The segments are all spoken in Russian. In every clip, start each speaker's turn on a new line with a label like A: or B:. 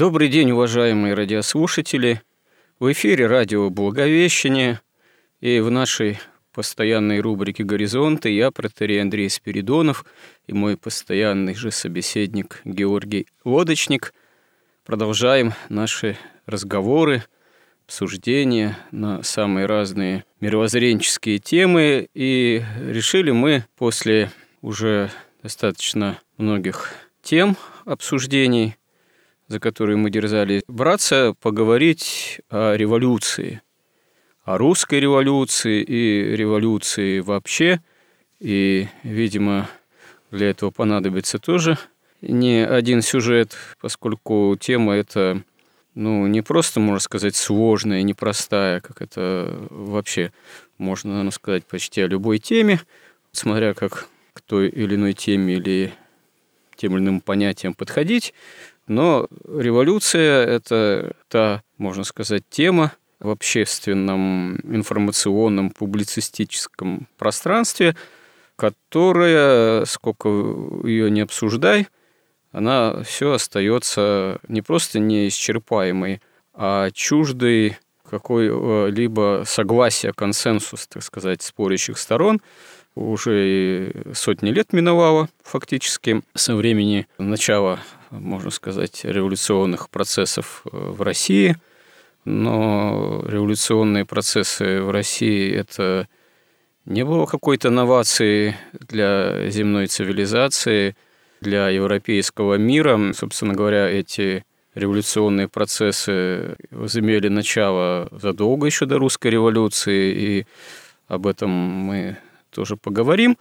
A: Добрый день, уважаемые радиослушатели. В эфире радио «Благовещение» и в нашей постоянной рубрике «Горизонты» я, протерей Андрей Спиридонов и мой постоянный же собеседник Георгий Лодочник продолжаем наши разговоры, обсуждения на самые разные мировоззренческие темы. И решили мы после уже достаточно многих тем обсуждений – за которые мы дерзали браться, поговорить о революции, о русской революции и революции вообще. И, видимо, для этого понадобится тоже не один сюжет, поскольку тема эта ну, не просто, можно сказать, сложная, непростая, как это вообще можно, наверное, сказать почти о любой теме, смотря как к той или иной теме или тем или иным понятиям подходить. Но революция – это та, можно сказать, тема в общественном, информационном, публицистическом пространстве, которая, сколько ее не обсуждай, она все остается не просто неисчерпаемой, а чуждой какой-либо согласия, консенсус, так сказать, спорящих сторон – уже и сотни лет миновало фактически со времени начала, можно сказать, революционных процессов э, в России. Но революционные процессы в России – это не было какой-то новации для земной цивилизации, для европейского мира. Собственно говоря, эти революционные процессы возымели начало задолго еще до русской революции, и об этом мы тоже поговорим.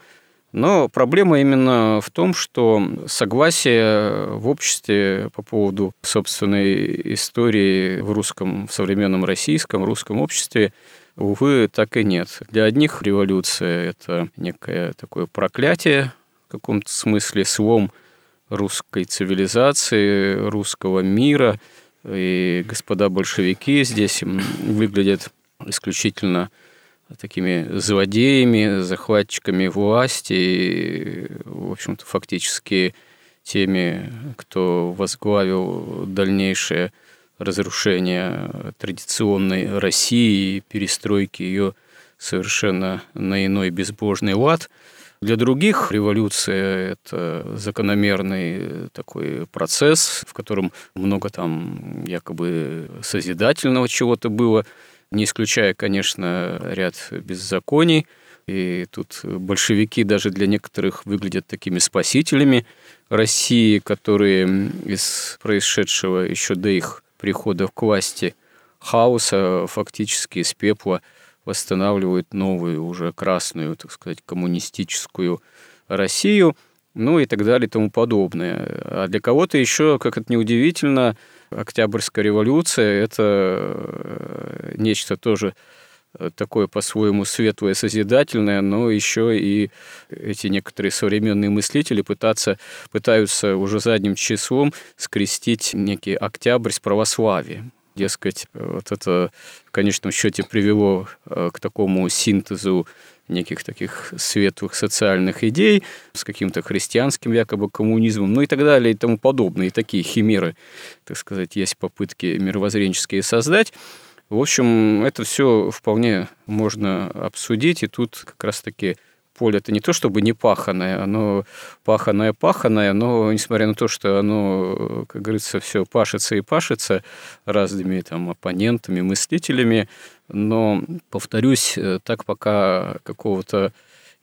A: Но проблема именно в том, что согласие в обществе по поводу собственной истории в русском, в современном российском, русском обществе, увы, так и нет. Для одних революция – это некое такое проклятие, в каком-то смысле слом русской цивилизации, русского мира. И господа большевики здесь выглядят исключительно такими злодеями, захватчиками власти, и, в общем-то, фактически теми, кто возглавил дальнейшее разрушение традиционной России и перестройки ее совершенно на иной безбожный лад. Для других революция – это закономерный такой процесс, в котором много там якобы созидательного чего-то было – не исключая, конечно, ряд беззаконий. И тут большевики даже для некоторых выглядят такими спасителями России, которые из происшедшего еще до их прихода к власти хаоса фактически из пепла восстанавливают новую, уже красную, так сказать, коммунистическую Россию, ну и так далее и тому подобное. А для кого-то еще, как это неудивительно, Октябрьская революция – это э, нечто тоже э, такое по-своему светлое, созидательное, но еще и эти некоторые современные мыслители пытаться, пытаются уже задним числом скрестить некий октябрь с православием. Дескать, вот это в конечном счете привело э, к такому синтезу неких таких светлых социальных идей с каким-то христианским якобы коммунизмом, ну и так далее и тому подобное. И такие химеры, так сказать, есть попытки мировоззренческие создать. В общем, это все вполне можно обсудить, и тут как раз-таки поле это не то чтобы не паханое, оно паханое-паханое, но несмотря на то, что оно, как говорится, все пашется и пашется разными там оппонентами, мыслителями, но, повторюсь, так пока какого-то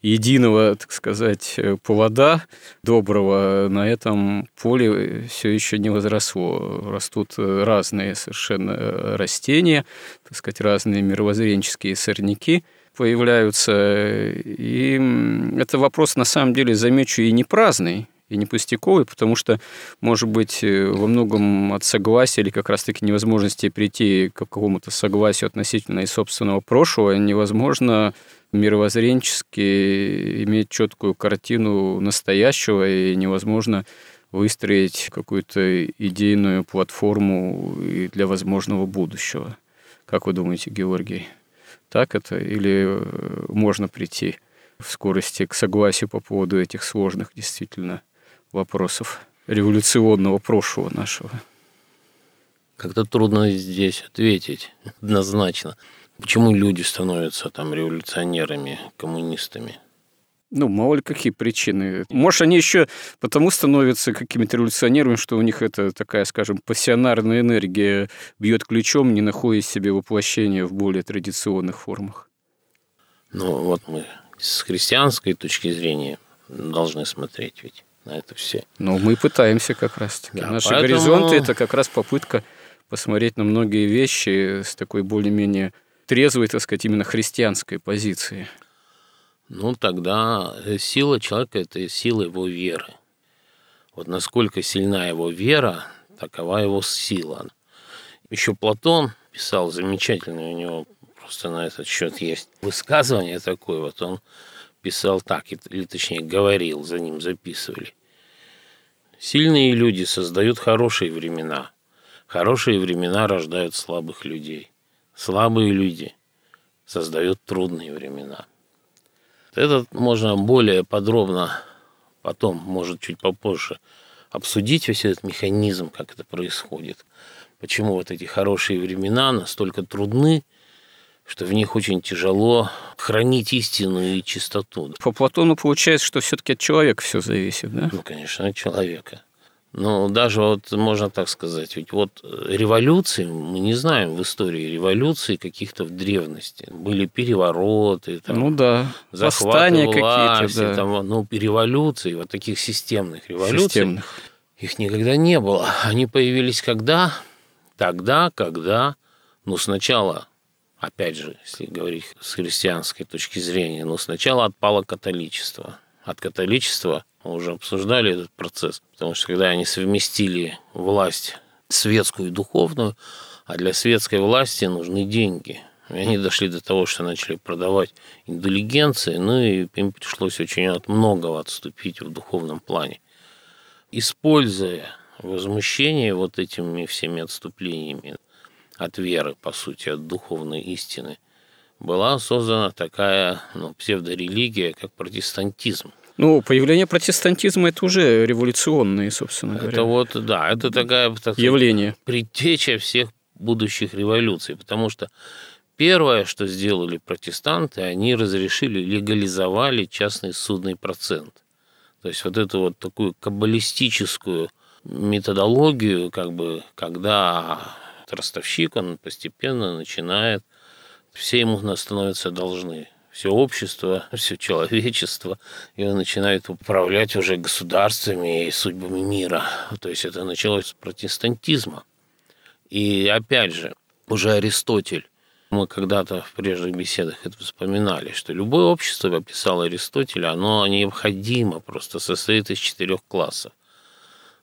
A: единого, так сказать, повода доброго на этом поле все еще не возросло. Растут разные совершенно растения, так сказать, разные мировоззренческие сорняки появляются. И это вопрос, на самом деле, замечу, и не праздный, и не пустяковый, потому что, может быть, э, во многом от согласия или как раз-таки невозможности прийти к какому-то согласию относительно и собственного прошлого невозможно мировоззренчески иметь четкую картину настоящего и невозможно выстроить какую-то идейную платформу для возможного будущего. Как вы думаете, Георгий? Так это? Или э, можно прийти в скорости к согласию по поводу этих сложных действительно вопросов революционного прошлого нашего?
B: Как-то трудно здесь ответить однозначно. Почему люди становятся там революционерами, коммунистами?
A: Ну, мало ли какие причины. Может, они еще потому становятся какими-то революционерами, что у них это такая, скажем, пассионарная энергия бьет ключом, не находя себе воплощения в более традиционных формах.
B: Ну, вот мы с христианской точки зрения должны смотреть ведь на это все.
A: Ну, мы пытаемся как раз. Да, Наши поэтому... горизонты – это как раз попытка посмотреть на многие вещи с такой более-менее трезвой, так сказать, именно христианской позиции.
B: Ну, тогда э, сила человека – это сила его веры. Вот насколько сильна его вера, такова его сила. Еще Платон писал замечательно, у него просто на этот счет есть высказывание такое, вот он писал так, или точнее говорил, за ним записывали. Сильные люди создают хорошие времена. Хорошие времена рождают слабых людей. Слабые люди создают трудные времена. Это можно более подробно потом, может, чуть попозже, обсудить весь этот механизм, как это происходит. Почему вот эти хорошие времена настолько трудны, что в них очень тяжело хранить истину и чистоту.
A: По Платону получается, что все-таки от человека все зависит, да?
B: Ну, конечно, от человека. Но даже вот можно так сказать, ведь вот революции, мы не знаем в истории революции каких-то в древности. Были перевороты, там,
A: ну да,
B: захваты власти, да. там, ну, революции, вот таких системных революций. Системных. Их никогда не было. Они появились когда? Тогда, когда, ну, сначала опять же, если говорить с христианской точки зрения, но сначала отпало католичество. От католичества мы уже обсуждали этот процесс, потому что когда они совместили власть светскую и духовную, а для светской власти нужны деньги. И они дошли до того, что начали продавать индулигенции, ну и им пришлось очень от многого отступить в духовном плане. Используя возмущение вот этими всеми отступлениями, от веры, по сути, от духовной истины, была создана такая ну, псевдорелигия, как протестантизм.
A: Ну, появление протестантизма – это уже революционное, собственно говоря.
B: Это вот, да, это такая так
A: явление.
B: предтеча всех будущих революций, потому что первое, что сделали протестанты, они разрешили, легализовали частный судный процент. То есть вот эту вот такую каббалистическую методологию, как бы, когда ростовщик, он постепенно начинает, все ему становятся должны. Все общество, все человечество, и он начинает управлять уже государствами и судьбами мира. То есть это началось с протестантизма. И опять же, уже Аристотель, мы когда-то в прежних беседах это вспоминали, что любое общество, описал Аристотель, оно необходимо, просто состоит из четырех классов.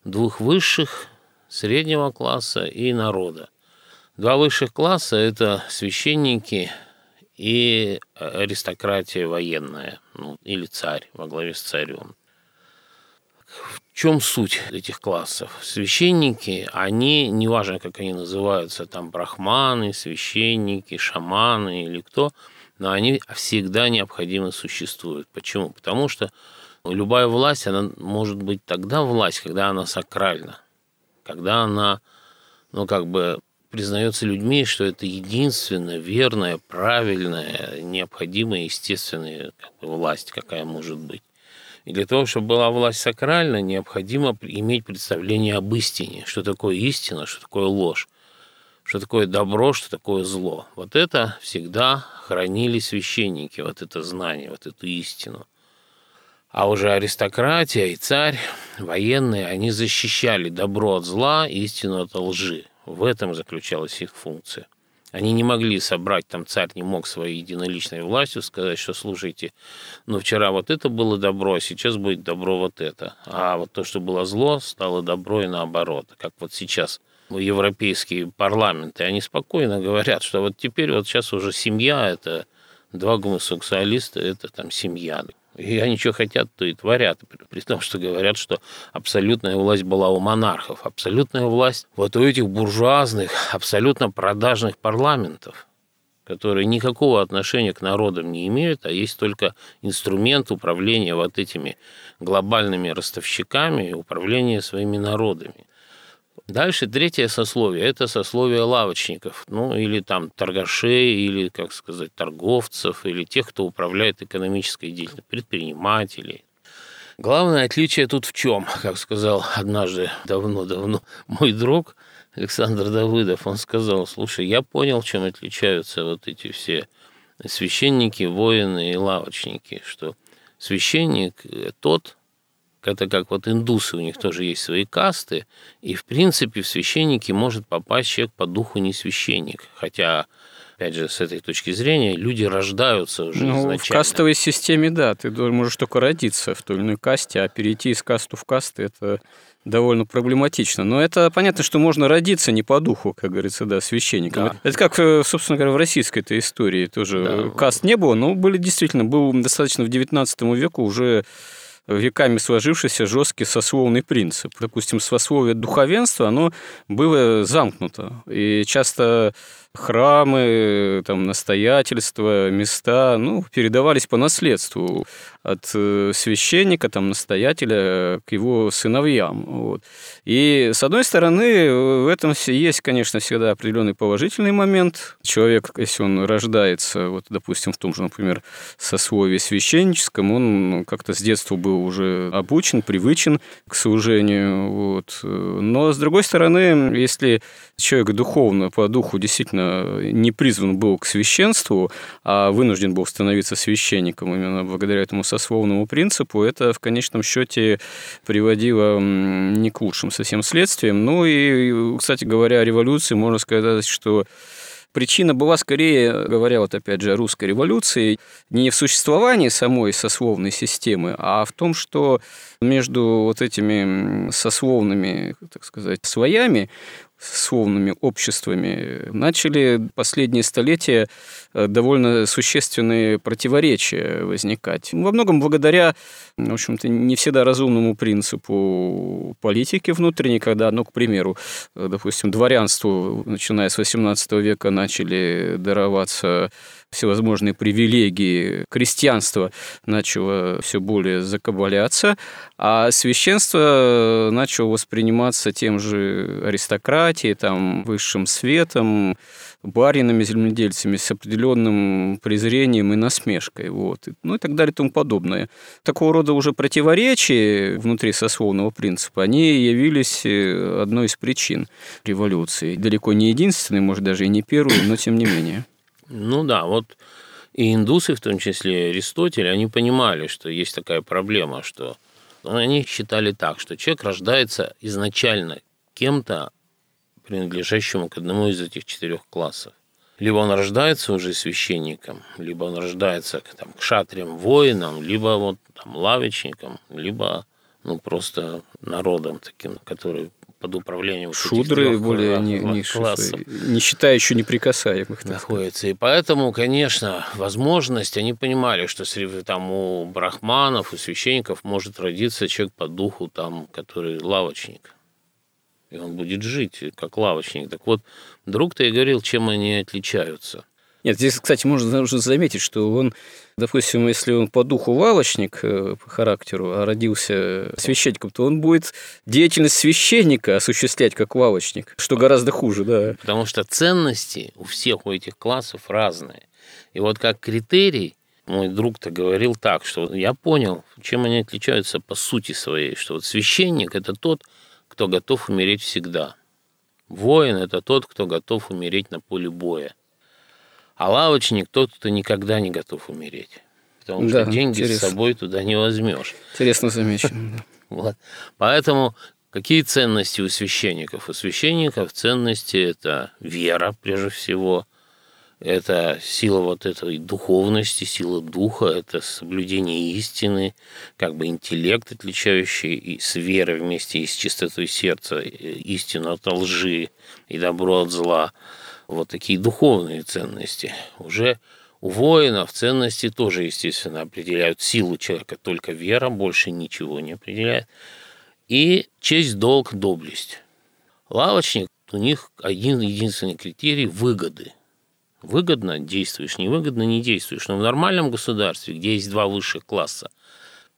B: Двух высших, среднего класса и народа. Два высших класса – это священники и аристократия военная, ну, или царь во главе с царем. В чем суть этих классов? Священники, они, неважно, как они называются, там брахманы, священники, шаманы или кто, но они всегда необходимо существуют. Почему? Потому что любая власть, она может быть тогда власть, когда она сакральна, когда она, ну, как бы признается людьми, что это единственная верная, правильная, необходимая, естественная как бы, власть, какая может быть. И для того, чтобы была власть сакральна, необходимо иметь представление об истине, что такое истина, что такое ложь. что такое добро, что такое зло. Вот это всегда хранили священники, вот это знание, вот эту истину. А уже аристократия и царь, военные, они защищали добро от зла, истину от лжи. В этом заключалась их функция. Они не могли собрать, там царь не мог своей единоличной властью сказать, что слушайте, ну вчера вот это было добро, а сейчас будет добро вот это. А вот то, что было зло, стало добро и наоборот. Как вот сейчас европейские парламенты, они спокойно говорят, что вот теперь вот сейчас уже семья, это два гомосексуалиста, это там семья. И они что хотят, то и творят. При том, что говорят, что абсолютная власть была у монархов. Абсолютная власть вот у этих буржуазных, абсолютно продажных парламентов, которые никакого отношения к народам не имеют, а есть только инструмент управления вот этими глобальными ростовщиками и управления своими народами. Дальше третье сословие – это сословие лавочников, ну или там торгашей, или, как сказать, торговцев, или тех, кто управляет экономической деятельностью, предпринимателей. Главное отличие тут в чем, как сказал однажды давно-давно мой друг Александр Давыдов, он сказал, слушай, я понял, чем отличаются вот эти все священники, воины и лавочники, что священник тот, это как вот индусы, у них тоже есть свои касты, и в принципе в священники может попасть человек по духу не священник, хотя опять же, с этой точки зрения, люди рождаются уже ну, изначально.
A: В кастовой системе, да, ты можешь только родиться в той или иной касте, а перейти из касту в касты – это довольно проблематично. Но это понятно, что можно родиться не по духу, как говорится, да, священником. Да. Это как, э, собственно говоря, в российской этой истории тоже да. каст не было, но были действительно, был достаточно в XIX веку уже веками сложившийся жесткий сословный принцип. Допустим, сословие духовенства, оно было замкнуто. И часто храмы, там, настоятельства, места, ну, передавались по наследству от э, священника, там, настоятеля к его сыновьям. Вот. И, с одной стороны, в этом есть, конечно, всегда определенный положительный момент. Человек, если он рождается, вот, допустим, в том же, например, сословии священническом, он как-то с детства был уже обучен, привычен к служению. Вот. Но, с другой стороны, если человек духовно, по духу действительно не призван был к священству, а вынужден был становиться священником именно благодаря этому сословному принципу, это в конечном счете приводило не к лучшим совсем следствиям. Ну и, кстати говоря, о революции можно сказать, что Причина была скорее, говоря вот опять же о русской революции, не в существовании самой сословной системы, а в том, что между вот этими сословными, так сказать, слоями словными обществами, начали последние столетия э, довольно существенные противоречия возникать. Во многом благодаря, в общем-то, не всегда разумному принципу политики внутренней, когда, ну, к примеру, э, допустим, дворянству, начиная с XVIII века, начали дароваться всевозможные привилегии, крестьянство начало все более закабаляться, а священство начало восприниматься тем же аристократией, там, высшим светом, баринами, земледельцами с определенным презрением и насмешкой. Вот. Ну и так далее и тому подобное. Такого рода уже противоречия внутри сословного принципа, они явились э, одной из причин революции. Далеко не единственной, может, даже и не первой, но тем не менее.
B: Ну да, вот и индусы, в том числе Аристотель, они понимали, что есть такая проблема, что ну, они считали так, что человек рождается изначально кем-то, принадлежащему к одному из этих четырех классов. Либо он рождается уже священником, либо он рождается там, к шатриям, воинам, либо вот там, лавочником, либо ну, просто народом таким, который под управлением
A: шудры более не, не классов. Не считая еще неприкасаемых.
B: Находится. И поэтому, конечно, возможность, они понимали, что там у брахманов, у священников может родиться человек по духу, там, который лавочник. И он будет жить как лавочник. Так вот, друг-то и говорил, чем они отличаются –
A: нет, здесь, кстати, можно уже заметить, что он, допустим, если он по духу лавочник, э, по характеру, а родился священником, то он будет деятельность священника осуществлять как лавочник, что гораздо хуже, да.
B: Потому что ценности у всех у этих классов разные. И вот как критерий мой друг-то говорил так, что я понял, чем они отличаются по сути своей, что вот священник – это тот, кто готов умереть всегда. Воин – это тот, кто готов умереть на поле боя. А лавочник – тот, кто никогда не готов умереть. Потому да, что деньги интересно. с собой туда не возьмешь.
A: Интересно замечено.
B: Вот. Поэтому какие ценности у священников? У священников ценности – это вера, прежде всего, это сила вот этой духовности, сила духа, это соблюдение истины, как бы интеллект, отличающий и с верой вместе и с чистотой сердца, истину от лжи и добро от зла. Вот такие духовные ценности. Уже у воинов ценности тоже, естественно, определяют силу человека, только вера больше ничего не определяет. И честь, долг, доблесть. Лавочник, у них один единственный критерий – выгоды – Выгодно действуешь, невыгодно не действуешь. Но в нормальном государстве, где есть два высших класса,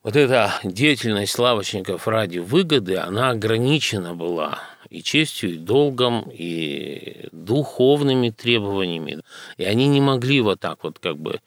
B: вот эта деятельность лавочников ради выгоды, она ограничена была и честью, и долгом, и духовными требованиями. И они не могли вот так вот как бы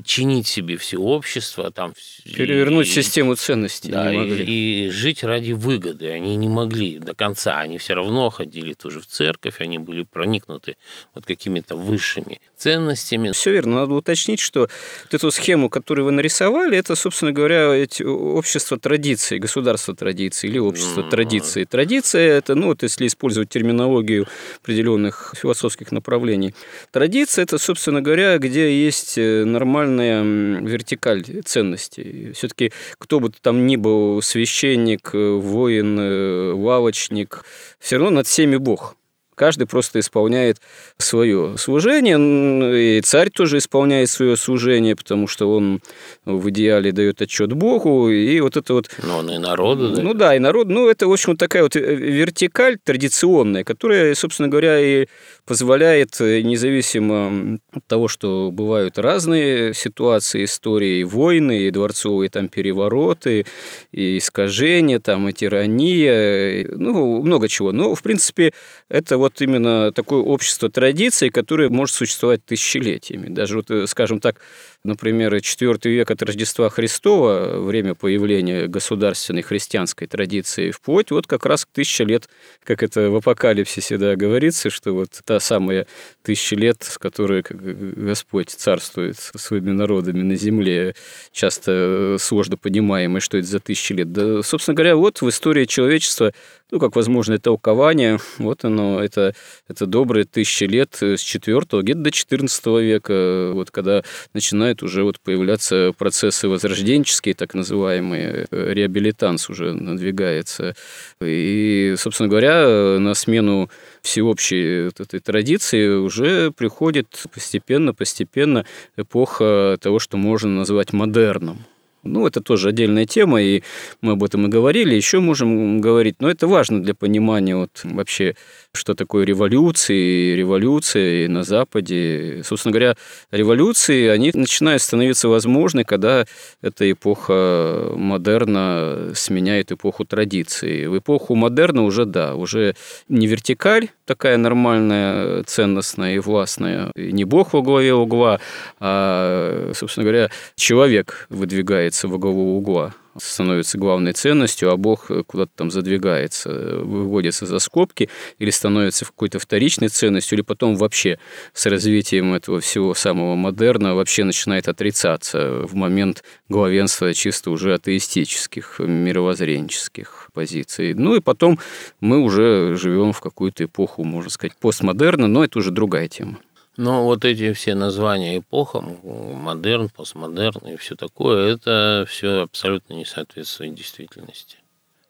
B: подчинить себе все общество, там
A: перевернуть и, систему ценностей
B: да. И, и жить ради выгоды они не могли до конца, они все равно ходили тоже в церковь, они были проникнуты вот какими-то высшими ценностями.
A: Все верно, надо уточнить, что вот эту схему, которую вы нарисовали, это, собственно говоря, эти общество традиций, государство традиций или общество mm-hmm. традиций. Традиция это, ну вот если использовать терминологию определенных философских направлений, традиция это, собственно говоря, где есть э, нормальная вертикаль ценностей. Все-таки кто бы там ни был, священник, э, воин, э, лавочник, все равно над всеми Бог. Каждый просто исполняет свое служение, и царь тоже исполняет свое служение, потому что он в идеале дает отчет Богу, и вот это вот...
B: Но он и народу,
A: да? Ну да, и народ, ну это, в общем, такая вот э, вертикаль традиционная, которая, собственно говоря, и позволяет, э, независимо от того, что бывают разные ситуации, истории, и войны, и дворцовые там перевороты, и искажения, там, и тирания, ну, много чего. Но, в принципе, это вот именно такое общество традиций, которое может существовать тысячелетиями. Даже, вот, э, скажем так, например, IV век от Рождества Христова, время появления государственной христианской традиции, вплоть вот как раз к тысяче лет, как это в апокалипсисе да, говорится, что вот та самая тысяча лет, с которой Господь царствует со своими народами на земле, часто сложно понимаемое, что это за тысячи лет. Да, собственно говоря, вот в истории человечества ну, как возможное толкование. Вот оно, это, это добрые тысячи лет с 4 где-то до 14 века, вот когда начинают уже вот появляться процессы возрожденческие, так называемые, реабилитанс уже надвигается. И, собственно говоря, на смену всеобщей вот этой традиции уже приходит постепенно-постепенно эпоха того, что можно назвать модерном. Ну, это тоже отдельная тема, и мы об этом и говорили, еще можем говорить, но это важно для понимания вот вообще, что такое революции, революции на Западе. Собственно говоря, революции, они начинают становиться возможны, когда эта эпоха модерна сменяет эпоху традиции. В эпоху модерна уже, да, уже не вертикаль такая нормальная, ценностная и властная, и не бог во главе угла, а, собственно говоря, человек выдвигает ставится во главу угла, становится главной ценностью, а Бог куда-то там задвигается, выводится за скобки или становится какой-то вторичной ценностью, или потом вообще с развитием этого всего самого модерна вообще начинает отрицаться в момент главенства чисто уже атеистических, мировоззренческих позиций. Ну и потом мы уже живем в какую-то эпоху, можно сказать, постмодерна, но это уже другая тема.
B: Но вот эти все названия эпохам, модерн, постмодерн и все такое, это все абсолютно не соответствует действительности.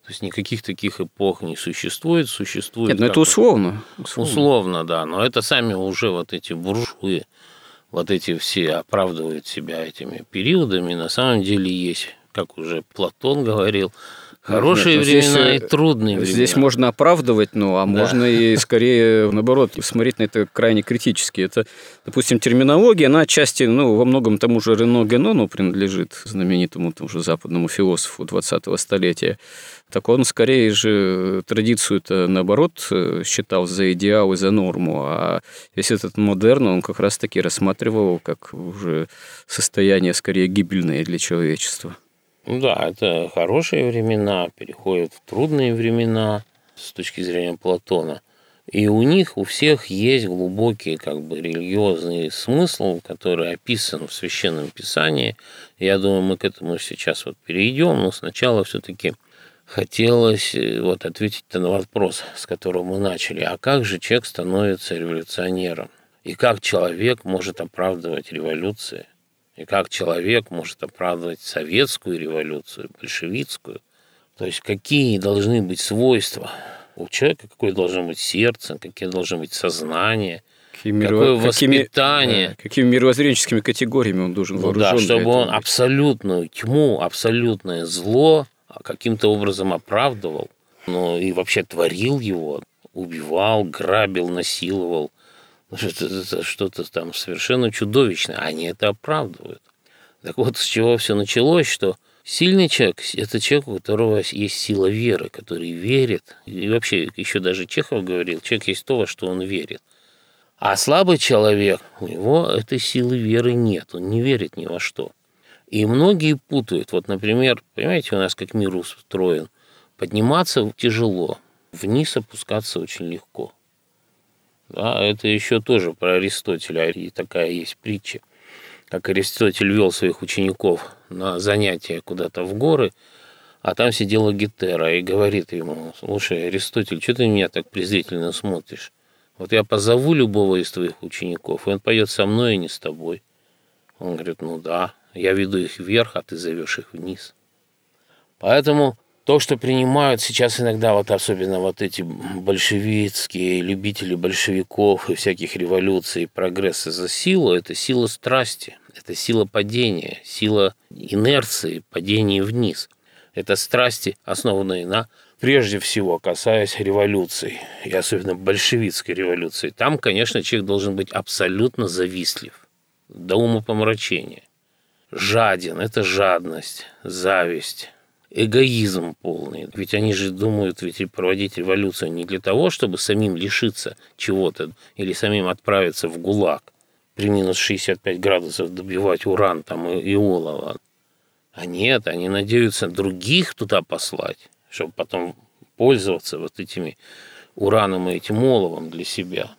B: То есть никаких таких эпох не существует, существует...
A: Нет, но ну это условно.
B: условно. Условно, да, но это сами уже вот эти буржуи, вот эти все оправдывают себя этими периодами, на самом деле есть, как уже Платон говорил, Хорошие Нет, времена здесь, и трудные
A: времена. Здесь можно оправдывать, ну, а да. можно и скорее, наоборот, смотреть на это крайне критически. Это, допустим, терминология, она отчасти, ну, во многом тому же Рено Генону принадлежит, знаменитому тому же западному философу 20-го столетия. Так он скорее же традицию-то, наоборот, считал за идеал и за норму, а весь этот модерн он как раз-таки рассматривал как уже состояние скорее гибельное для человечества.
B: Ну да, это хорошие времена, переходят в трудные времена с точки зрения Платона. И у них у всех есть глубокий как бы религиозный смысл, который описан в Священном Писании. Я думаю, мы к этому сейчас вот перейдем, но сначала все-таки хотелось э, вот ответить на вопрос, с которого мы начали. А как же человек становится революционером? И как человек может оправдывать революции? И как человек может оправдывать советскую революцию, большевистскую? То есть какие должны быть свойства у человека, какое должно быть сердце, какие должно быть сознание, какие какое миро... воспитание.
A: Какими, какими мировоззренческими категориями он должен
B: ну, Да, чтобы он быть. абсолютную тьму, абсолютное зло каким-то образом оправдывал, ну и вообще творил его, убивал, грабил, насиловал. Что-то там совершенно чудовищное. Они это оправдывают. Так вот, с чего все началось, что Сильный человек – это человек, у которого есть сила веры, который верит. И вообще, еще даже Чехов говорил, человек есть то, во что он верит. А слабый человек, у него этой силы веры нет, он не верит ни во что. И многие путают. Вот, например, понимаете, у нас как мир устроен. Подниматься тяжело, вниз опускаться очень легко. Да, это еще тоже про Аристотеля, и такая есть притча как Аристотель вел своих учеников на занятия куда-то в горы, а там сидела Гетера и говорит ему, слушай, Аристотель, что ты меня так презрительно смотришь? Вот я позову любого из твоих учеников, и он поет со мной, и не с тобой. Он говорит, ну да, я веду их вверх, а ты зовешь их вниз. Поэтому то, что принимают сейчас иногда, вот особенно вот эти большевистские любители большевиков и всяких революций, прогресса за силу, это сила страсти, это сила падения, сила инерции, падения вниз. Это страсти, основанные на, прежде всего, касаясь революции, и особенно большевистской революции. Там, конечно, человек должен быть абсолютно завистлив, до умопомрачения. Жаден – это жадность, зависть, эгоизм полный. Ведь они же думают ведь проводить революцию не для того, чтобы самим лишиться чего-то или самим отправиться в ГУЛАГ при минус 65 градусов добивать уран там и, и олово. А нет, они надеются других туда послать, чтобы потом пользоваться вот этими ураном и этим оловом для себя.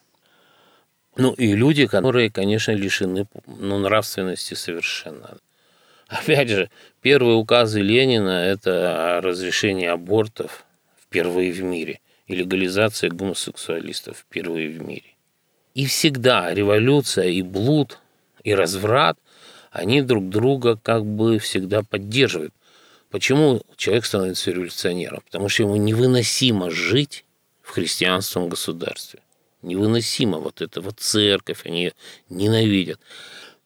B: Ну и люди, которые, конечно, лишены ну, нравственности совершенно. Опять же, первые указы Ленина – это разрешение абортов впервые в мире и легализация гомосексуалистов впервые в мире. И всегда революция и блуд, и разврат, они друг друга как бы всегда поддерживают. Почему человек становится революционером? Потому что ему невыносимо жить в христианском государстве. Невыносимо вот это вот церковь, они ненавидят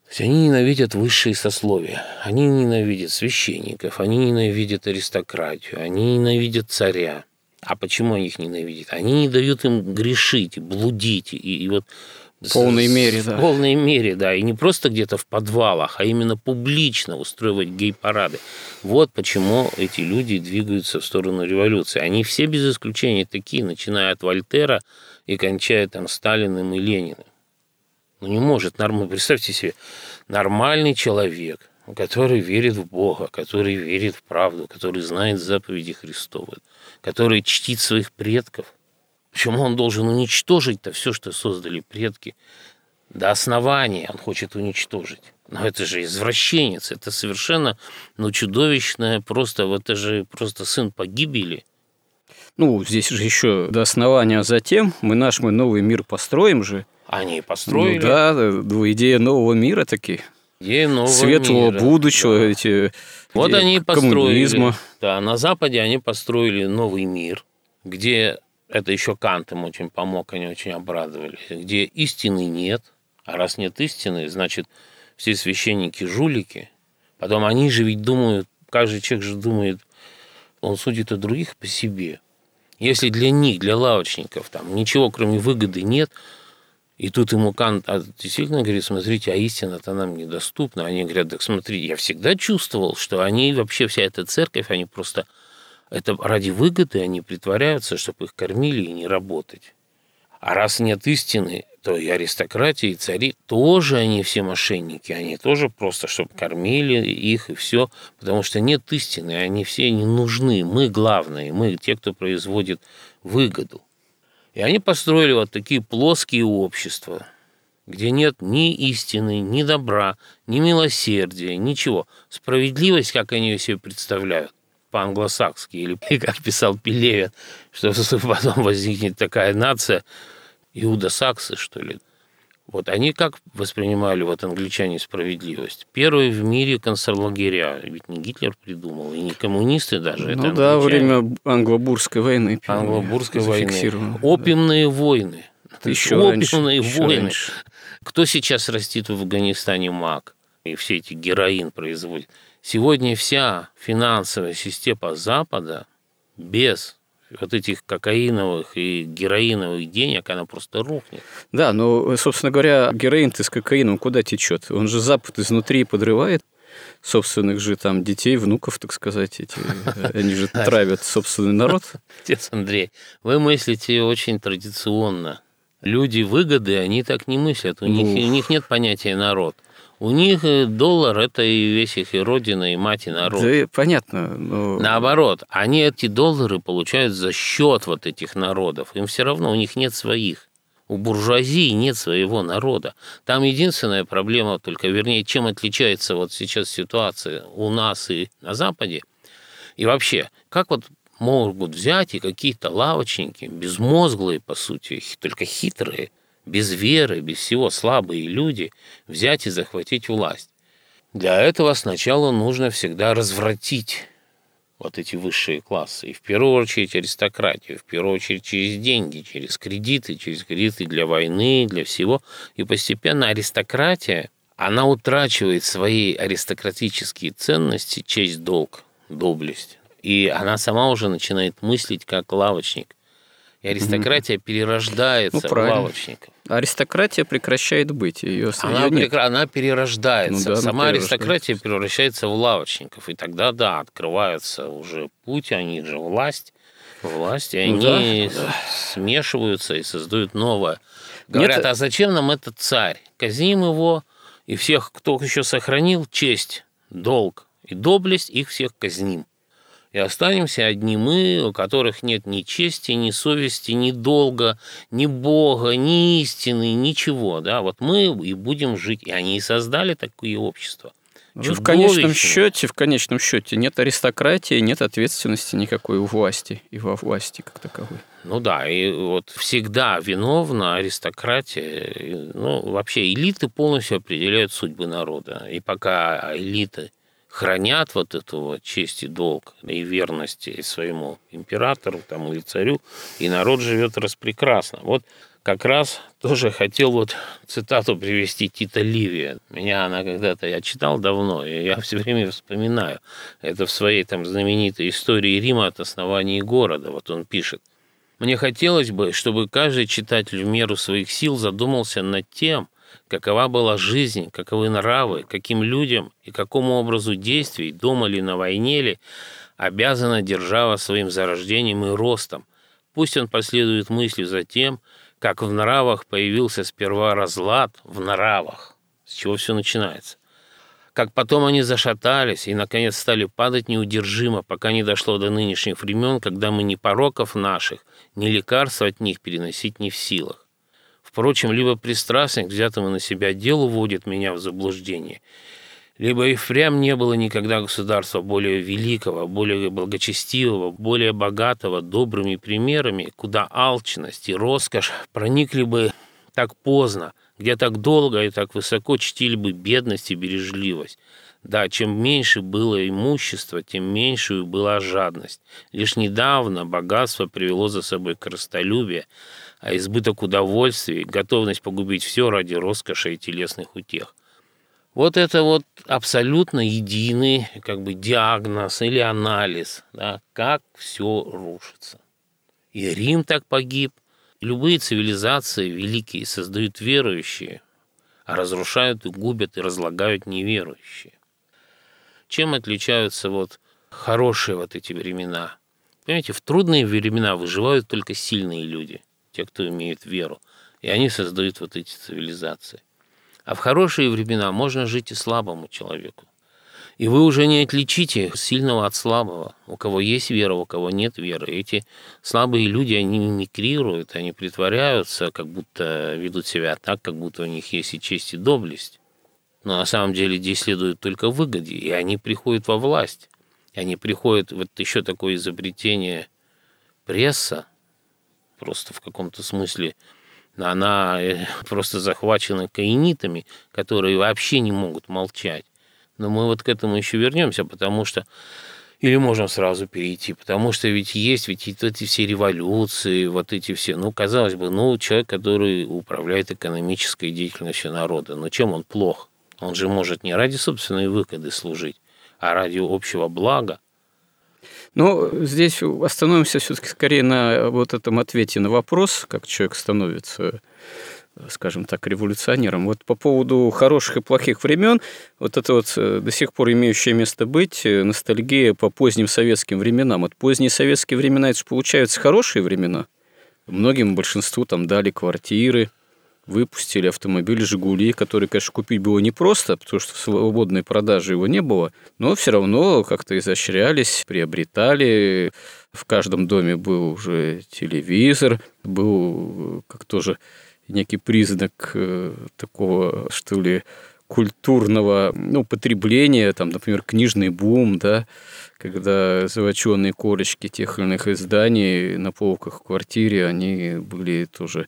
B: есть они ненавидят высшие сословия, они ненавидят священников, они ненавидят аристократию, они ненавидят царя. А почему они их ненавидят? Они не дают им грешить, блудить. И, и вот
A: в полной мере, да.
B: В полной мере, да. И не просто где-то в подвалах, а именно публично устраивать гей-парады. Вот почему эти люди двигаются в сторону революции. Они все без исключения такие, начиная от Вольтера и кончая там Сталиным и Лениным. Ну не может нормально. Представьте себе, нормальный человек, который верит в Бога, который верит в правду, который знает заповеди Христовы, который чтит своих предков. Почему он должен уничтожить-то все, что создали предки? До основания он хочет уничтожить. Но это же извращенец, это совершенно ну, чудовищное, просто, вот это же просто сын погибели.
A: Ну, здесь же еще до основания, затем мы наш мы новый мир построим же,
B: они построили.
A: Ну, да, идея нового мира такие.
B: Идея нового
A: Светлого
B: мира.
A: будущего, да. эти
B: Вот они построили. Да, на Западе они построили новый мир, где это еще Кант им очень помог, они очень обрадовались, где истины нет, а раз нет истины, значит, все священники жулики. Потом они же ведь думают, каждый человек же думает, он судит о других по себе. Если для них, для лавочников, там ничего кроме выгоды нет, и тут ему Кант а, действительно говорит, смотрите, а истина-то нам недоступна. Они говорят, так смотри, я всегда чувствовал, что они вообще, вся эта церковь, они просто, это ради выгоды они притворяются, чтобы их кормили и не работать. А раз нет истины, то и аристократия, и цари тоже они все мошенники. Они тоже просто, чтобы кормили их и все. Потому что нет истины, они все не нужны. Мы главные, мы те, кто производит выгоду. И они построили вот такие плоские общества, где нет ни истины, ни добра, ни милосердия, ничего. Справедливость, как они ее себе представляют, по-англосакски, или как писал Пелевин, что потом возникнет такая нация, иудосаксы, что ли. Вот они как воспринимали вот англичане справедливость? Первые в мире концлагеря, ведь не Гитлер придумал, и не коммунисты даже.
A: Ну это да, время англобурской войны.
B: Англобурской войны. Опиумные войны.
A: Еще
B: Опиумные
A: раньше,
B: войны.
A: Еще раньше.
B: Кто сейчас растит в Афганистане мак и все эти героин производит? Сегодня вся финансовая система Запада без вот этих кокаиновых и героиновых денег, она просто рухнет.
A: Да, но, собственно говоря, героин-то с кокаином куда течет? Он же Запад изнутри подрывает собственных же там детей, внуков, так сказать, эти, они же травят собственный народ.
B: Отец Андрей, вы мыслите очень традиционно. Люди выгоды, они так не мыслят. У, них, у них нет понятия народ. У них э, доллар – это и весь их и родина, и мать, и народ.
A: Да, понятно. Но...
B: Наоборот, они эти доллары получают за счет вот этих народов. Им все равно, у них нет своих. У буржуазии нет своего народа. Там единственная проблема, только вернее, чем отличается вот сейчас ситуация у нас и на Западе. И вообще, как вот могут взять и какие-то лавочники, безмозглые, по сути, только хитрые – без веры, без всего слабые люди взять и захватить власть. Для этого сначала нужно всегда развратить вот эти высшие классы. И в первую очередь аристократию, в первую очередь через деньги, через кредиты, через кредиты для войны, для всего. И постепенно аристократия, она утрачивает свои аристократические ценности, честь, долг, доблесть. И она сама уже начинает мыслить как лавочник. И аристократия перерождается ну, в лавочников.
A: Аристократия прекращает быть. Ее,
B: она, ее прекра... она перерождается. Ну, да, Сама аристократия превращается в лавочников. И тогда, да, открывается уже путь, они же власть. Власть, и ну, они да, смешиваются и создают новое. Говорят, Нет... а зачем нам этот царь? Казним его, и всех, кто еще сохранил честь, долг и доблесть, их всех казним и останемся одни мы, у которых нет ни чести, ни совести, ни долга, ни Бога, ни истины, ничего. Да? Вот мы и будем жить. И они и создали такое общество.
A: Ну, в конечном счете, в конечном счете нет аристократии, нет ответственности никакой у власти и во власти как таковой.
B: Ну да, и вот всегда виновна аристократия. Ну, вообще элиты полностью определяют судьбы народа. И пока элиты хранят вот эту вот честь и долг и верность своему императору там, или царю, и народ живет распрекрасно. Вот как раз тоже хотел вот цитату привести Тита Ливия. Меня она когда-то, я читал давно, и я все время вспоминаю. Это в своей там знаменитой истории Рима от основания города. Вот он пишет. Мне хотелось бы, чтобы каждый читатель в меру своих сил задумался над тем, какова была жизнь, каковы нравы, каким людям и какому образу действий, дома ли на войне ли, обязана держава своим зарождением и ростом. Пусть он последует мыслью за тем, как в нравах появился сперва разлад в нравах, с чего все начинается. Как потом они зашатались и, наконец, стали падать неудержимо, пока не дошло до нынешних времен, когда мы ни пороков наших, ни лекарств от них переносить не в силах. Впрочем, либо пристрастный к взятому на себя делу вводит меня в заблуждение, либо и впрямь не было никогда государства более великого, более благочестивого, более богатого добрыми примерами, куда алчность и роскошь проникли бы так поздно, где так долго и так высоко чтили бы бедность и бережливость. Да, чем меньше было имущества, тем меньше была жадность. Лишь недавно богатство привело за собой крыстолюбие, а избыток удовольствий, готовность погубить все ради роскоши и телесных утех. Вот это вот абсолютно единый как бы диагноз или анализ, да, как все рушится. И Рим так погиб. Любые цивилизации великие создают верующие, а разрушают и губят и разлагают неверующие. Чем отличаются вот хорошие вот эти времена? Понимаете, в трудные времена выживают только сильные люди – те, кто имеет веру. И они создают вот эти цивилизации. А в хорошие времена можно жить и слабому человеку. И вы уже не отличите сильного от слабого. У кого есть вера, у кого нет веры. Эти слабые люди, они мимикрируют, они притворяются, как будто ведут себя так, как будто у них есть и честь, и доблесть. Но на самом деле здесь следует только выгоде, и они приходят во власть. И они приходят, вот еще такое изобретение пресса, просто в каком-то смысле она э, просто захвачена каинитами, которые вообще не могут молчать. Но мы вот к этому еще вернемся, потому что или можем сразу перейти, потому что ведь есть ведь эти все революции, вот эти все, ну, казалось бы, ну, человек, который управляет экономической деятельностью народа, но чем он плох? Он же может не ради собственной выгоды служить, а ради общего блага.
A: Но здесь остановимся все-таки скорее на вот этом ответе на вопрос, как человек становится скажем так, революционером. Вот по поводу хороших и плохих времен, вот это вот э, до сих пор имеющее место быть, э, ностальгия по поздним советским временам. Вот поздние советские времена, это же получаются хорошие времена. Многим большинству там дали квартиры, выпустили автомобиль «Жигули», который, конечно, купить было непросто, потому что в свободной продаже его не было, но все равно как-то изощрялись, приобретали. В каждом доме был уже телевизор, был как тоже некий признак э, такого, что ли, культурного ну, потребления, там, например, книжный бум, да, когда золоченые корочки тех или иных изданий на полках в квартире, они были тоже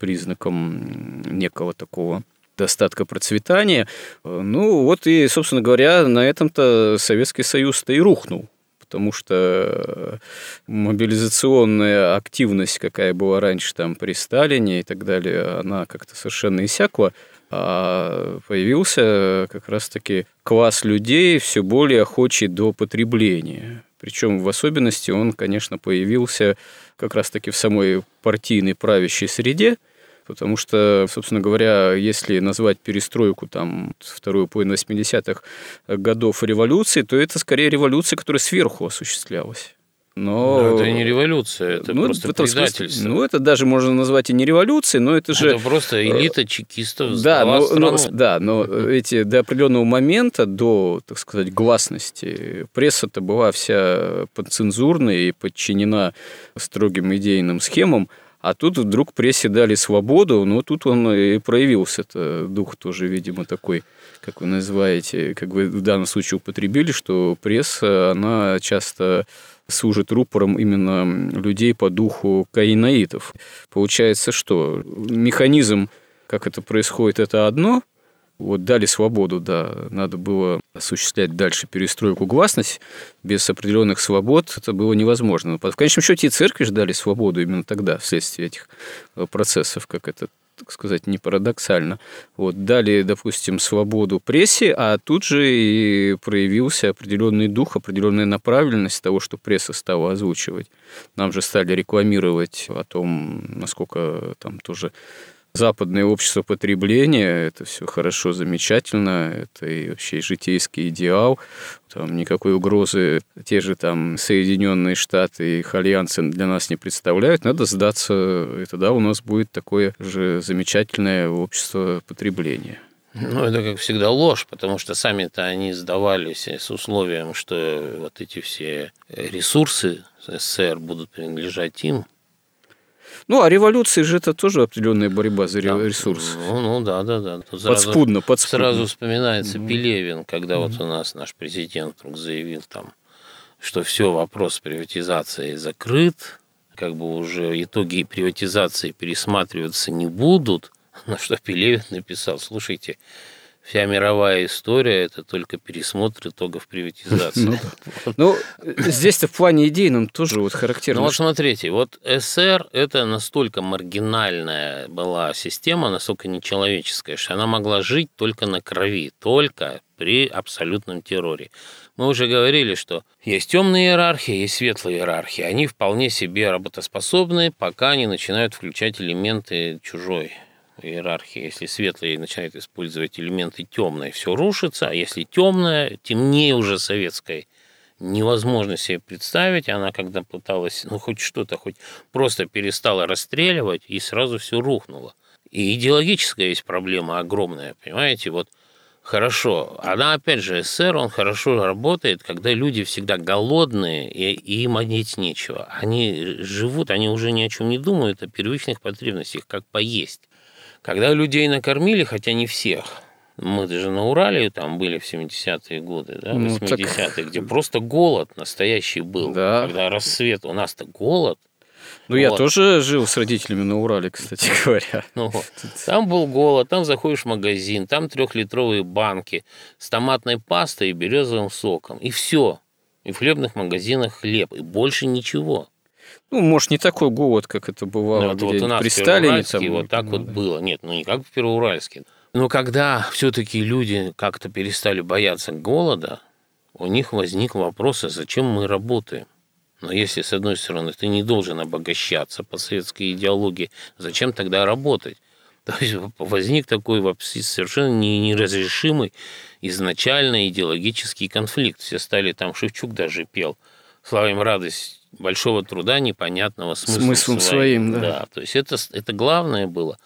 A: признаком некого такого достатка процветания. Ну вот и, собственно говоря, на этом-то Советский Союз-то и рухнул потому что мобилизационная активность, какая была раньше там при Сталине и так далее, она как-то совершенно иссякла, а появился как раз-таки класс людей все более охочий до потребления. Причем в особенности он, конечно, появился как раз-таки в самой партийной правящей среде, потому что, собственно говоря, если назвать перестройку там вторую половину 80-х годов революции, то это скорее революция, которая сверху осуществлялась.
B: Но... но это не революция, это ну, просто предательство. Смысле,
A: ну, это даже можно назвать и не революцией, но это же...
B: Это просто э, элита чекистов
A: да, но, но, да, но эти до определенного момента, до, так сказать, гласности, пресса-то была вся подцензурная и подчинена строгим идейным схемам, а тут вдруг прессе дали свободу, но тут он и проявился. Это дух тоже, видимо, такой, как вы называете, как вы в данном случае употребили, что пресса, она часто служит рупором именно людей по духу каинаитов. Получается, что механизм, как это происходит, это одно, вот дали свободу, да, надо было осуществлять дальше перестройку гласность, без определенных свобод это было невозможно. В конечном счете и церкви же дали свободу именно тогда, вследствие этих э, процессов, как это так сказать, не парадоксально. Вот, дали, допустим, свободу прессе, а тут же и проявился определенный дух, определенная направленность того, что пресса стала озвучивать. Нам же стали рекламировать о том, насколько там тоже западное общество потребления, это все хорошо, замечательно, это и вообще житейский идеал, там никакой угрозы те же там Соединенные Штаты и их альянсы для нас не представляют, надо сдаться, и тогда у нас будет такое же замечательное общество потребления.
B: Ну, это, как всегда, ложь, потому что сами-то они сдавались с условием, что вот эти все ресурсы СССР будут принадлежать им,
A: ну, а революции же это тоже определенная борьба за да. ресурсы.
B: Ну, ну да, да, да.
A: Тут подспудно, подспудно.
B: Сразу вспоминается mm-hmm. Пелевин, когда mm-hmm. вот у нас наш президент вдруг заявил там, что все, вопрос приватизации закрыт, как бы уже итоги приватизации пересматриваться не будут. На что Пелевин написал, слушайте, вся мировая история – это только пересмотр итогов приватизации. Ну,
A: ну здесь-то в плане идейном тоже вот характерно.
B: Ну, вот смотрите, вот СССР – это настолько маргинальная была система, настолько нечеловеческая, что она могла жить только на крови, только при абсолютном терроре. Мы уже говорили, что есть темные иерархии, есть светлые иерархии. Они вполне себе работоспособны, пока не начинают включать элементы чужой иерархии. Если светлые начинают использовать элементы темные, все рушится, а если темное, темнее уже советской невозможно себе представить. Она когда пыталась, ну, хоть что-то, хоть просто перестала расстреливать, и сразу все рухнуло. И идеологическая есть проблема огромная, понимаете? Вот хорошо. Она, опять же, СССР, он хорошо работает, когда люди всегда голодные, и, и им одеть нечего. Они живут, они уже ни о чем не думают, о первичных потребностях, как поесть. Когда людей накормили, хотя не всех, мы даже на Урале там были в 70-е годы, да, 80-е, ну, так... где просто голод настоящий был. Да. Когда рассвет, у нас-то голод,
A: ну, вот. я тоже жил с родителями на Урале, кстати говоря.
B: Ну, там был голод, там заходишь в магазин, там трехлитровые банки с томатной пастой и березовым соком. И все. И в хлебных магазинах хлеб. И больше ничего.
A: Ну, может, не такой голод, как это бывало
B: ну, вот у нас при Сталине. Там, вот так ну, вот да. было. Нет, ну не как в Первоуральске. Но когда все-таки люди как-то перестали бояться голода, у них возник вопрос, а зачем мы работаем? Но если, с одной стороны, ты не должен обогащаться по советской идеологии, зачем тогда работать? То есть возник такой совершенно неразрешимый изначально идеологический конфликт. Все стали там, Шевчук даже пел, слава им радость большого труда, непонятного смысла
A: смыслом своим. своим да.
B: да. То есть это, это главное было.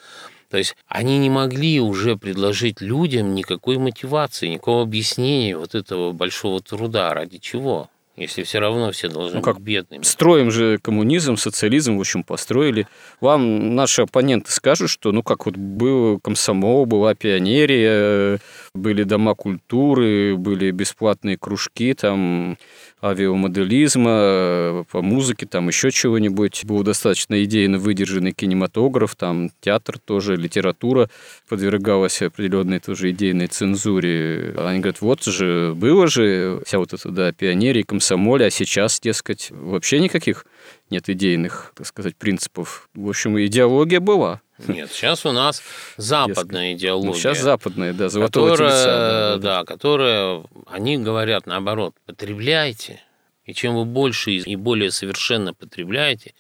B: То есть они не могли уже предложить людям никакой мотивации, никакого объяснения вот этого большого труда. Ради чего? если все равно все должны ну, как быть бедными.
A: Строим же коммунизм, социализм, в общем, построили. Вам наши оппоненты скажут, что, ну, как вот был комсомол, была пионерия, были дома культуры, были бесплатные кружки, там, авиамоделизма, по музыке, там еще чего-нибудь. Был достаточно идейно выдержанный кинематограф, там театр тоже, литература подвергалась определенной тоже идейной цензуре. Они говорят, вот же, было же вся вот эта, да, пионерия, комсомоле, а сейчас, дескать, вообще никаких нет идейных, так сказать, принципов. В общем, идеология была.
B: Нет, сейчас у нас западная Дескать. идеология. Ну,
A: сейчас западная, да, золотого
B: которая, тельца. Да, да, которая, они говорят наоборот, потребляйте, и чем вы больше и более совершенно потребляете,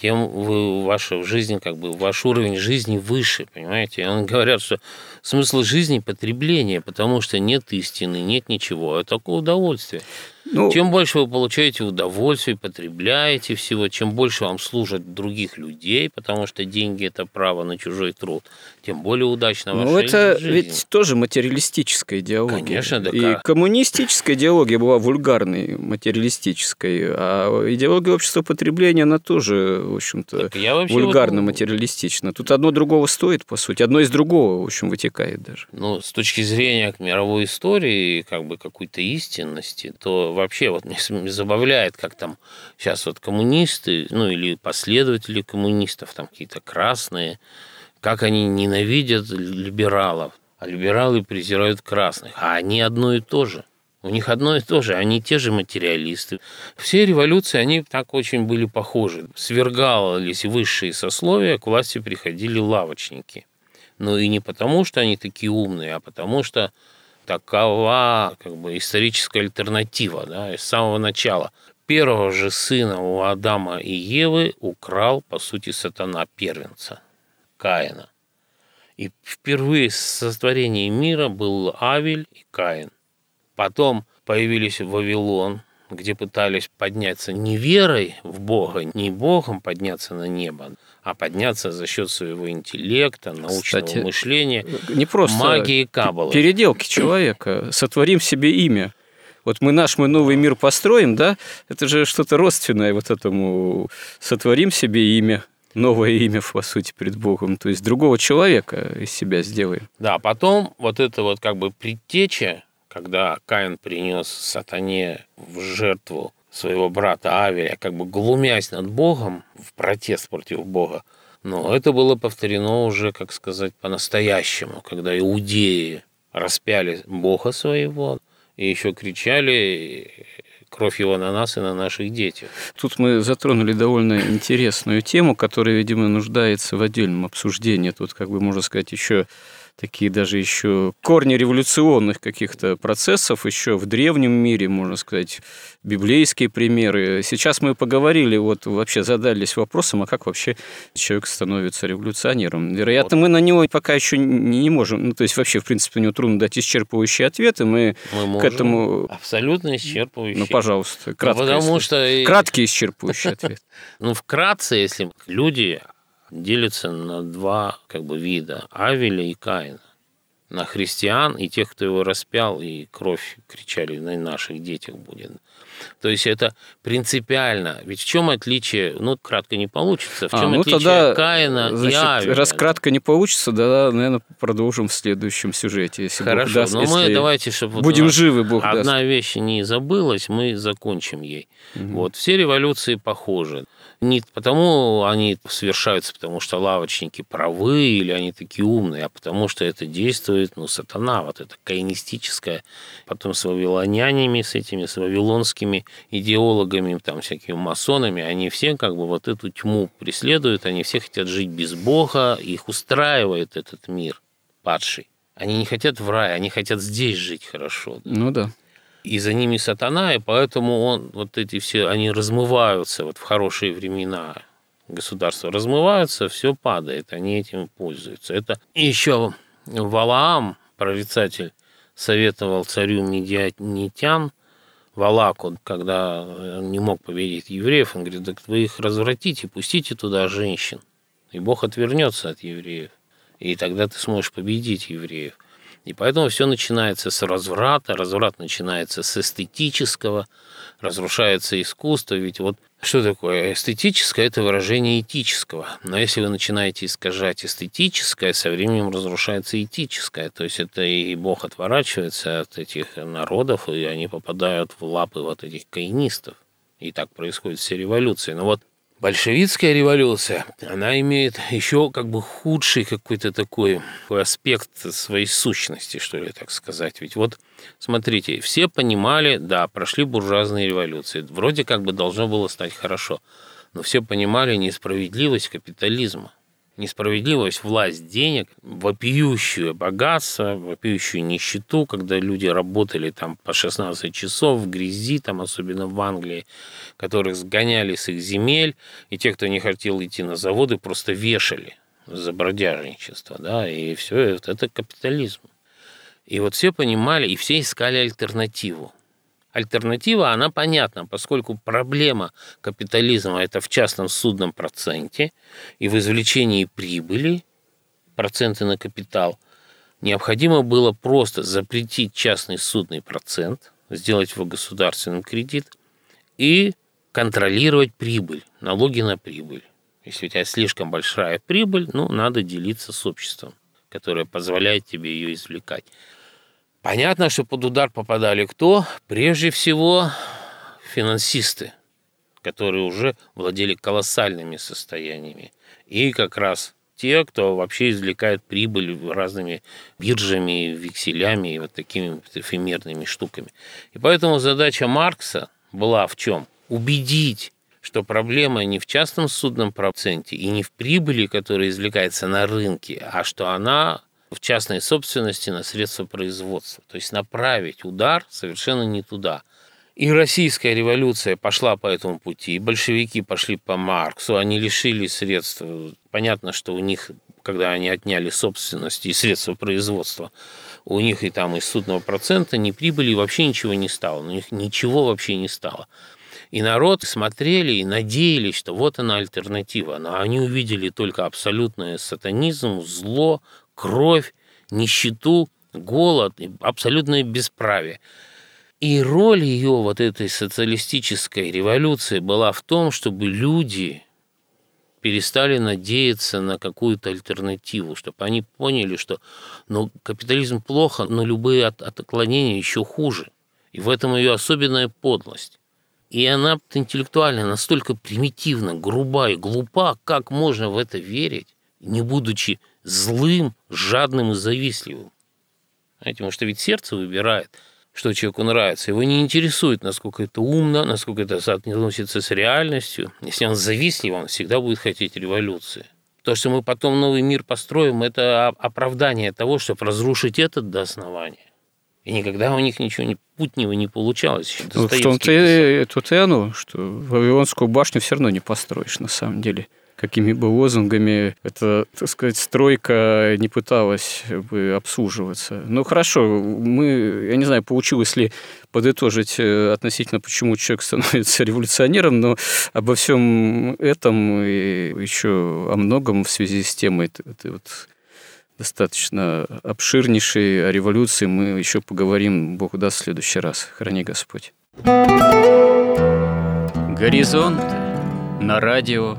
B: тем вы, ваша жизнь, как бы, ваш уровень жизни выше, понимаете? И они говорят, что смысл жизни – потребление, потому что нет истины, нет ничего, а только удовольствие. Ну, чем больше вы получаете удовольствие, потребляете всего, чем больше вам служат других людей, потому что деньги – это право на чужой труд, тем более удачно ваша
A: Ну, это жизнь. ведь тоже материалистическая идеология.
B: Конечно, да.
A: И коммунистическая идеология была вульгарной, материалистической, а идеология общества потребления, она тоже, в общем-то, вульгарно-материалистична. Тут одно другого стоит, по сути, одно из другого, в общем, вытекает даже.
B: Ну, с точки зрения мировой истории, как бы какой-то истинности, то вообще вот меня забавляет, как там сейчас вот коммунисты, ну или последователи коммунистов, там какие-то красные, как они ненавидят либералов, а либералы презирают красных, а они одно и то же. У них одно и то же, они те же материалисты. Все революции, они так очень были похожи. Свергались высшие сословия, к власти приходили лавочники. Но и не потому, что они такие умные, а потому что такова как бы историческая альтернатива да, с самого начала. Первого же сына у Адама и Евы украл, по сути, сатана первенца, Каина. И впервые с сотворения мира был Авель и Каин. Потом появились Вавилон, где пытались подняться не верой в Бога, не Богом подняться на небо, а подняться за счет своего интеллекта, научного Кстати, мышления,
A: не просто
B: магии каббалы.
A: Переделки человека. Сотворим себе имя. Вот мы наш, мы новый мир построим, да? Это же что-то родственное вот этому. Сотворим себе имя новое имя, по сути, перед Богом, то есть другого человека из себя сделаем.
B: Да, потом вот это вот как бы предтеча, когда Каин принес сатане в жертву своего брата Авеля, как бы глумясь над Богом, в протест против Бога. Но это было повторено уже, как сказать, по-настоящему, когда иудеи распяли Бога своего и еще кричали кровь его на нас и на наших детях.
A: Тут мы затронули довольно интересную тему, которая, видимо, нуждается в отдельном обсуждении. Тут, как бы, можно сказать, еще такие даже еще корни революционных каких-то процессов еще в древнем мире, можно сказать, библейские примеры. Сейчас мы поговорили, вот вообще задались вопросом, а как вообще человек становится революционером. Вероятно, вот. мы на него пока еще не можем, ну, то есть вообще, в принципе, у него трудно дать исчерпывающие ответы, мы, мы к этому...
B: Абсолютно исчерпывающие.
A: Ну, пожалуйста, краткий, ну, потому что... краткий исчерпывающий ответ.
B: Ну, вкратце, если люди делится на два как бы вида – Авеля и Каина. на христиан и тех, кто его распял, и кровь кричали на наших детях будет. То есть это принципиально. Ведь в чем отличие, ну, кратко не получится, в чем а, ну, отличие тогда, Каина значит, и Авеля?
A: Раз кратко не получится, да, наверное, продолжим в следующем сюжете.
B: Если Хорошо, Бог даст, но мы давайте, чтобы
A: будем вот живы, Бог
B: одна даст. вещь не забылась, мы закончим ей. Угу. Вот, все революции похожи. Не потому они совершаются, потому что лавочники правы или они такие умные, а потому что это действует, ну, сатана, вот это каинистическое. Потом с вавилонянами, с этими, с вавилонскими идеологами, там, всякими масонами, они все как бы вот эту тьму преследуют, они все хотят жить без Бога, их устраивает этот мир падший. Они не хотят в рай, они хотят здесь жить хорошо.
A: Ну да
B: и за ними сатана, и поэтому он, вот эти все, они размываются вот в хорошие времена государства размываются, все падает, они этим пользуются. Это еще Валаам, прорицатель, советовал царю Медианитян, Валаку, когда он не мог победить евреев, он говорит, так вы их развратите, пустите туда женщин, и Бог отвернется от евреев, и тогда ты сможешь победить евреев. И поэтому все начинается с разврата, разврат начинается с эстетического, разрушается искусство, ведь вот что такое эстетическое? Это выражение этического. Но если вы начинаете искажать эстетическое, со временем разрушается этическое. То есть это и Бог отворачивается от этих народов, и они попадают в лапы вот этих каинистов. И так происходит все революции. Но вот Большевистская революция, она имеет еще как бы худший какой-то такой, аспект своей сущности, что ли, так сказать. Ведь вот, смотрите, все понимали, да, прошли буржуазные революции, вроде как бы должно было стать хорошо, но все понимали несправедливость капитализма несправедливость, власть денег, вопиющее богатство, вопиющую нищету, когда люди работали там по 16 часов в грязи, там особенно в Англии, которых сгоняли с их земель, и те, кто не хотел идти на заводы, просто вешали за бродяжничество, да, и все это, это капитализм. И вот все понимали, и все искали альтернативу. Альтернатива, она понятна, поскольку проблема капитализма – это в частном судном проценте и в извлечении прибыли, проценты на капитал, необходимо было просто запретить частный судный процент, сделать его государственным кредит и контролировать прибыль, налоги на прибыль. Если у тебя слишком большая прибыль, ну, надо делиться с обществом, которое позволяет тебе ее извлекать. Понятно, что под удар попадали кто? Прежде всего финансисты, которые уже владели колоссальными состояниями. И как раз те, кто вообще извлекает прибыль разными биржами, векселями и вот такими эфемерными штуками. И поэтому задача Маркса была в чем? Убедить что проблема не в частном судном проценте и не в прибыли, которая извлекается на рынке, а что она в частной собственности на средства производства. То есть направить удар совершенно не туда. И российская революция пошла по этому пути, и большевики пошли по Марксу, они лишили средств. Понятно, что у них, когда они отняли собственность и средства производства, у них и там из судного процента ни прибыли, вообще ничего не стало. У них ничего вообще не стало. И народ смотрели и надеялись, что вот она альтернатива. Но они увидели только абсолютный сатанизм, зло, кровь, нищету, голод, абсолютное бесправие. И роль ее вот этой социалистической революции была в том, чтобы люди перестали надеяться на какую-то альтернативу, чтобы они поняли, что ну, капитализм плохо, но любые от, отклонения еще хуже. И в этом ее особенная подлость. И она интеллектуально настолько примитивна, груба и глупа, как можно в это верить, не будучи злым, жадным и завистливым. Знаете, потому что ведь сердце выбирает, что человеку нравится. Его не интересует, насколько это умно, насколько это соотносится с реальностью. Если он завистлив, он всегда будет хотеть революции. То, что мы потом новый мир построим, это оправдание того, чтобы разрушить этот до основания. И никогда у них ничего не путнего не получалось.
A: Ну, в том-то и оно, что Вавилонскую башню все равно не построишь на самом деле какими бы лозунгами эта, так сказать, стройка не пыталась бы обслуживаться. Ну, хорошо, мы, я не знаю, получилось ли подытожить э, относительно, почему человек становится революционером, но обо всем этом и еще о многом в связи с темой этой вот достаточно обширнейший. О революции мы еще поговорим, Бог даст, в следующий раз. Храни Господь. Горизонт на радио